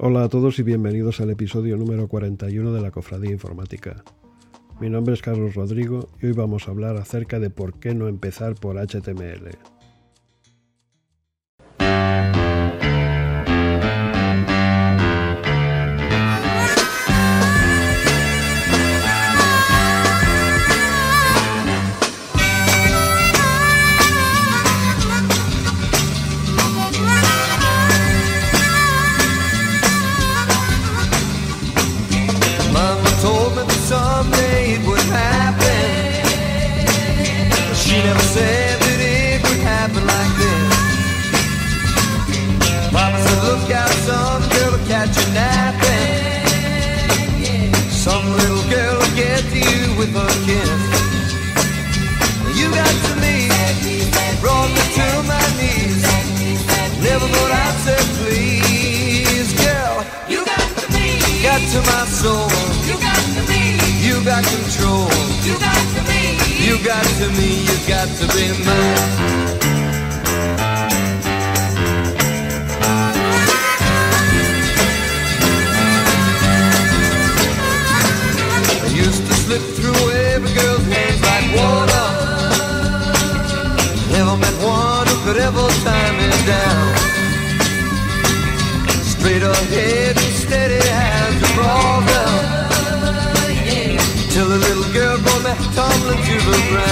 Hola a todos y bienvenidos al episodio número 41 de la Cofradía Informática. Mi nombre es Carlos Rodrigo y hoy vamos a hablar acerca de por qué no empezar por HTML. Never said that it would happen like this. Mama said, look out, son, girl, will catch you napping. Some little girl will get to you with her kiss. You got to me, brought me to my knees. Never thought I'd say please, girl. You got to me, Got to my soul. you got to me, You got control. Got to be mine. I used to slip through every girl's like water. Never met one who could ever tie me down. Straight ahead and steady. Till the little girl brought me tumbling to the ground.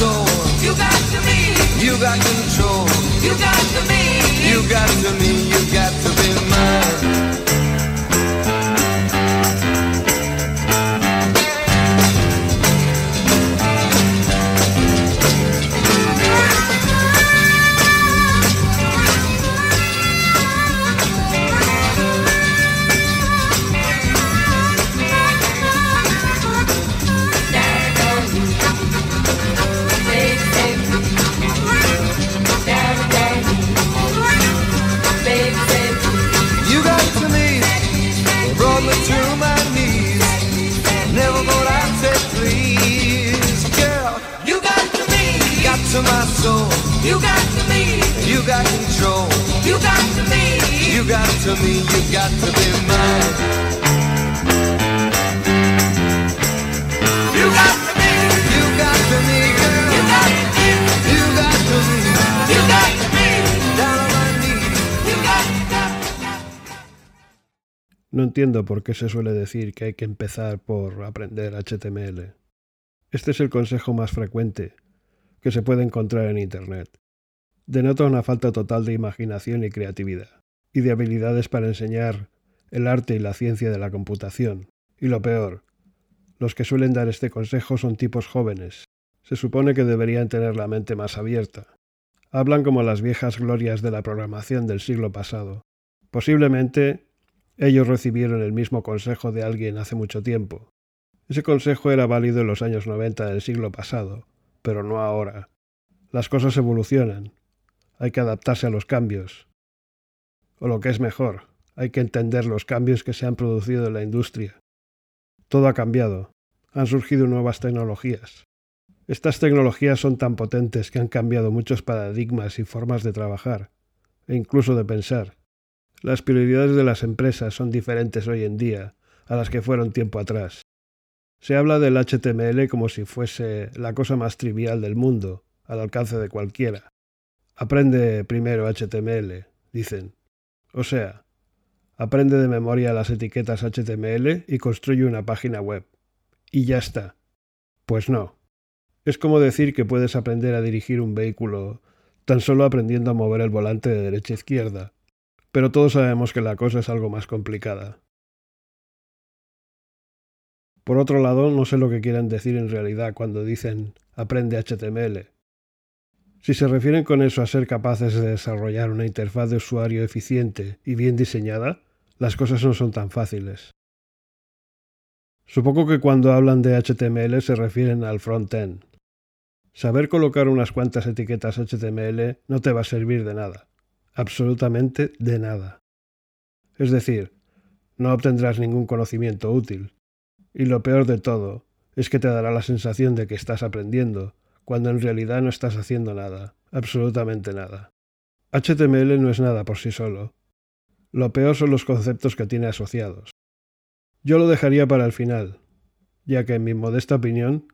Soul, you got to me, you got control. you got to me. You got to me, you got to be mine. No entiendo por qué se suele decir que hay que empezar por aprender HTML. Este es el consejo más frecuente que se puede encontrar en Internet. Denota una falta total de imaginación y creatividad, y de habilidades para enseñar el arte y la ciencia de la computación. Y lo peor, los que suelen dar este consejo son tipos jóvenes. Se supone que deberían tener la mente más abierta. Hablan como las viejas glorias de la programación del siglo pasado. Posiblemente ellos recibieron el mismo consejo de alguien hace mucho tiempo. Ese consejo era válido en los años 90 del siglo pasado, pero no ahora. Las cosas evolucionan. Hay que adaptarse a los cambios. O lo que es mejor, hay que entender los cambios que se han producido en la industria. Todo ha cambiado. Han surgido nuevas tecnologías. Estas tecnologías son tan potentes que han cambiado muchos paradigmas y formas de trabajar, e incluso de pensar. Las prioridades de las empresas son diferentes hoy en día a las que fueron tiempo atrás. Se habla del HTML como si fuese la cosa más trivial del mundo, al alcance de cualquiera. Aprende primero HTML, dicen. O sea, aprende de memoria las etiquetas HTML y construye una página web. Y ya está. Pues no. Es como decir que puedes aprender a dirigir un vehículo tan solo aprendiendo a mover el volante de derecha a izquierda. Pero todos sabemos que la cosa es algo más complicada. Por otro lado, no sé lo que quieren decir en realidad cuando dicen aprende HTML. Si se refieren con eso a ser capaces de desarrollar una interfaz de usuario eficiente y bien diseñada, las cosas no son tan fáciles. Supongo que cuando hablan de HTML se refieren al front-end. Saber colocar unas cuantas etiquetas HTML no te va a servir de nada. Absolutamente de nada. Es decir, no obtendrás ningún conocimiento útil. Y lo peor de todo es que te dará la sensación de que estás aprendiendo, cuando en realidad no estás haciendo nada, absolutamente nada. HTML no es nada por sí solo. Lo peor son los conceptos que tiene asociados. Yo lo dejaría para el final, ya que en mi modesta opinión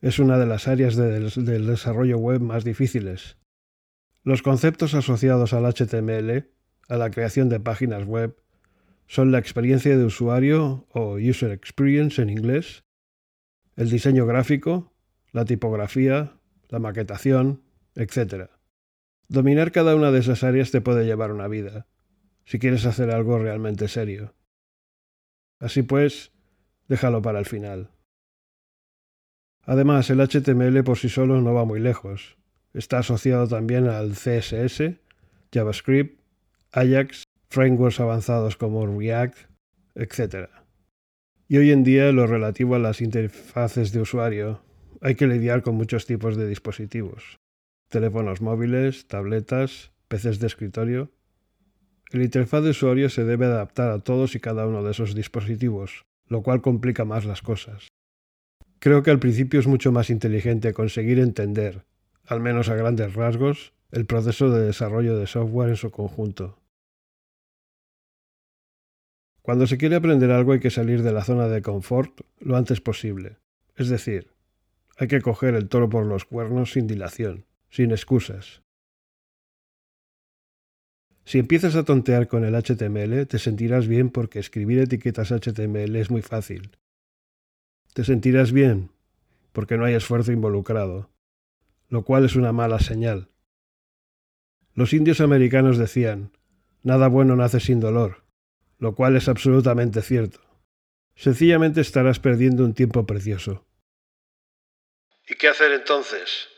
es una de las áreas de- del desarrollo web más difíciles. Los conceptos asociados al HTML, a la creación de páginas web, son la experiencia de usuario o user experience en inglés, el diseño gráfico, la tipografía, la maquetación, etc. Dominar cada una de esas áreas te puede llevar una vida, si quieres hacer algo realmente serio. Así pues, déjalo para el final. Además, el HTML por sí solo no va muy lejos. Está asociado también al CSS, JavaScript, Ajax, frameworks avanzados como React, etc. Y hoy en día, lo relativo a las interfaces de usuario, hay que lidiar con muchos tipos de dispositivos. Teléfonos móviles, tabletas, PCs de escritorio. El interfaz de usuario se debe adaptar a todos y cada uno de esos dispositivos, lo cual complica más las cosas. Creo que al principio es mucho más inteligente conseguir entender, al menos a grandes rasgos, el proceso de desarrollo de software en su conjunto. Cuando se quiere aprender algo hay que salir de la zona de confort lo antes posible. Es decir, hay que coger el toro por los cuernos sin dilación, sin excusas. Si empiezas a tontear con el HTML, te sentirás bien porque escribir etiquetas HTML es muy fácil. Te sentirás bien porque no hay esfuerzo involucrado, lo cual es una mala señal. Los indios americanos decían, nada bueno nace sin dolor, lo cual es absolutamente cierto. Sencillamente estarás perdiendo un tiempo precioso. ¿Y qué hacer entonces?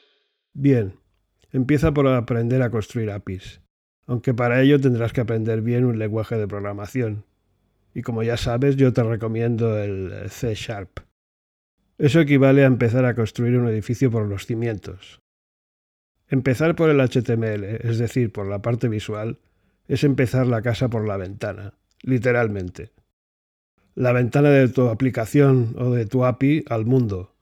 Bien, empieza por aprender a construir APIs, aunque para ello tendrás que aprender bien un lenguaje de programación. Y como ya sabes, yo te recomiendo el C Sharp. Eso equivale a empezar a construir un edificio por los cimientos. Empezar por el HTML, es decir, por la parte visual, es empezar la casa por la ventana, literalmente. La ventana de tu aplicación o de tu API al mundo.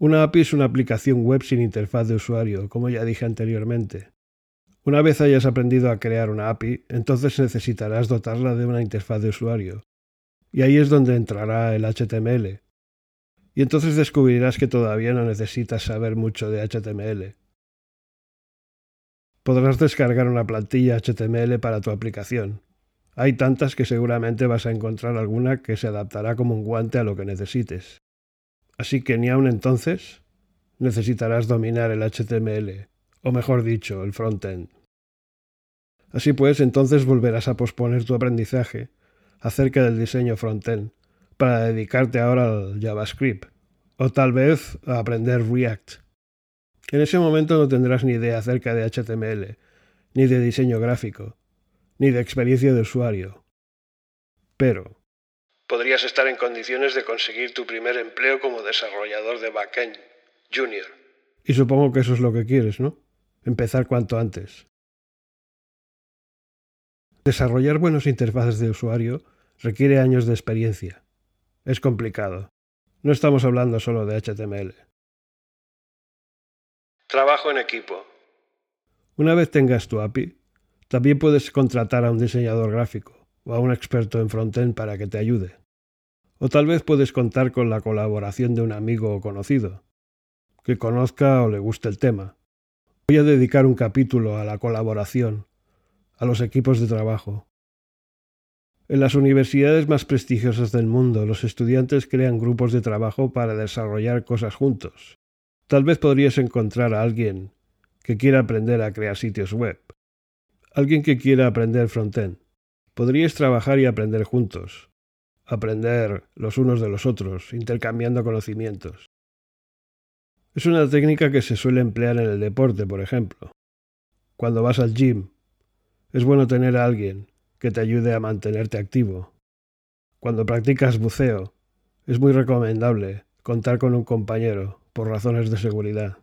Una API es una aplicación web sin interfaz de usuario, como ya dije anteriormente. Una vez hayas aprendido a crear una API, entonces necesitarás dotarla de una interfaz de usuario. Y ahí es donde entrará el HTML. Y entonces descubrirás que todavía no necesitas saber mucho de HTML. Podrás descargar una plantilla HTML para tu aplicación. Hay tantas que seguramente vas a encontrar alguna que se adaptará como un guante a lo que necesites. Así que ni aun entonces necesitarás dominar el HTML, o mejor dicho, el frontend. Así pues, entonces volverás a posponer tu aprendizaje acerca del diseño frontend para dedicarte ahora al JavaScript, o tal vez a aprender React. En ese momento no tendrás ni idea acerca de HTML, ni de diseño gráfico, ni de experiencia de usuario. Pero podrías estar en condiciones de conseguir tu primer empleo como desarrollador de backend junior. Y supongo que eso es lo que quieres, ¿no? Empezar cuanto antes. Desarrollar buenas interfaces de usuario requiere años de experiencia. Es complicado. No estamos hablando solo de HTML. Trabajo en equipo. Una vez tengas tu API, también puedes contratar a un diseñador gráfico o a un experto en frontend para que te ayude. O tal vez puedes contar con la colaboración de un amigo o conocido, que conozca o le guste el tema. Voy a dedicar un capítulo a la colaboración, a los equipos de trabajo. En las universidades más prestigiosas del mundo, los estudiantes crean grupos de trabajo para desarrollar cosas juntos. Tal vez podrías encontrar a alguien que quiera aprender a crear sitios web, alguien que quiera aprender frontend. Podríais trabajar y aprender juntos, aprender los unos de los otros, intercambiando conocimientos. Es una técnica que se suele emplear en el deporte, por ejemplo. Cuando vas al gym, es bueno tener a alguien que te ayude a mantenerte activo. Cuando practicas buceo, es muy recomendable contar con un compañero por razones de seguridad.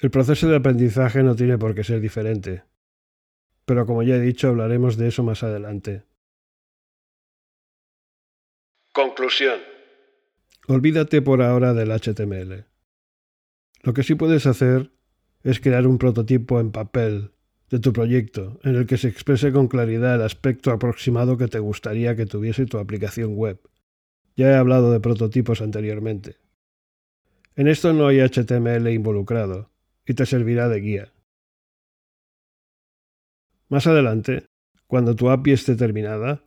El proceso de aprendizaje no tiene por qué ser diferente, pero como ya he dicho hablaremos de eso más adelante. Conclusión. Olvídate por ahora del HTML. Lo que sí puedes hacer es crear un prototipo en papel de tu proyecto en el que se exprese con claridad el aspecto aproximado que te gustaría que tuviese tu aplicación web. Ya he hablado de prototipos anteriormente. En esto no hay HTML involucrado y te servirá de guía. Más adelante, cuando tu API esté terminada,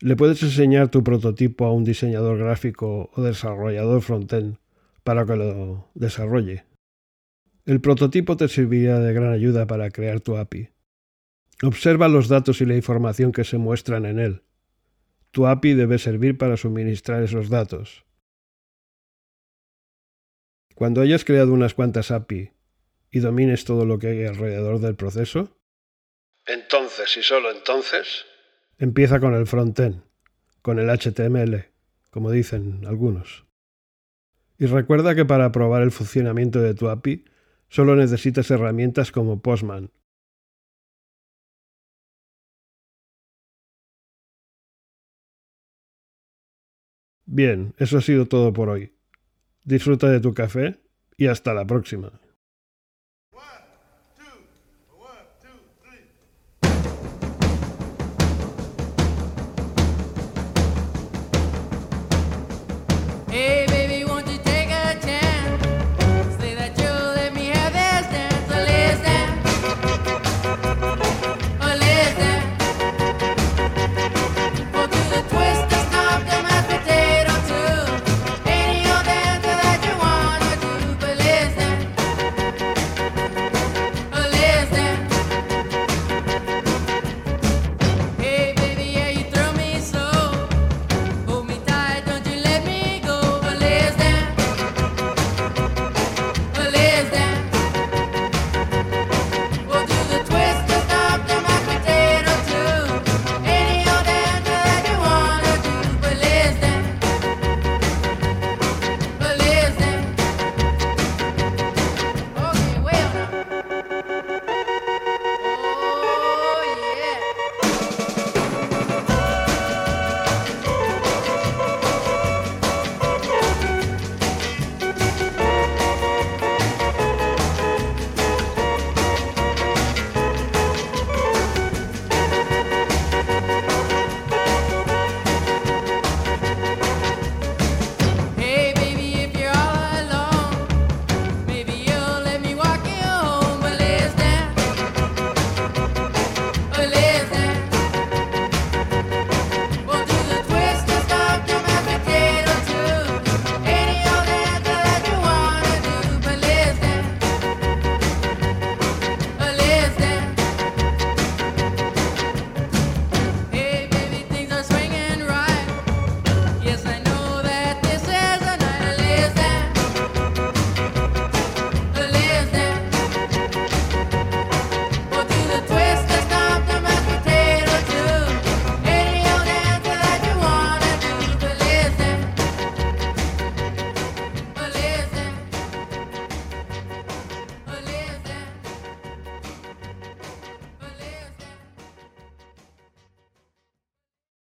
le puedes enseñar tu prototipo a un diseñador gráfico o desarrollador frontend para que lo desarrolle. El prototipo te servirá de gran ayuda para crear tu API. Observa los datos y la información que se muestran en él. Tu API debe servir para suministrar esos datos. Cuando hayas creado unas cuantas API y domines todo lo que hay alrededor del proceso, entonces y solo entonces, empieza con el frontend, con el HTML, como dicen algunos. Y recuerda que para probar el funcionamiento de tu API solo necesitas herramientas como Postman. Bien, eso ha sido todo por hoy. Disfruta de tu café y hasta la próxima.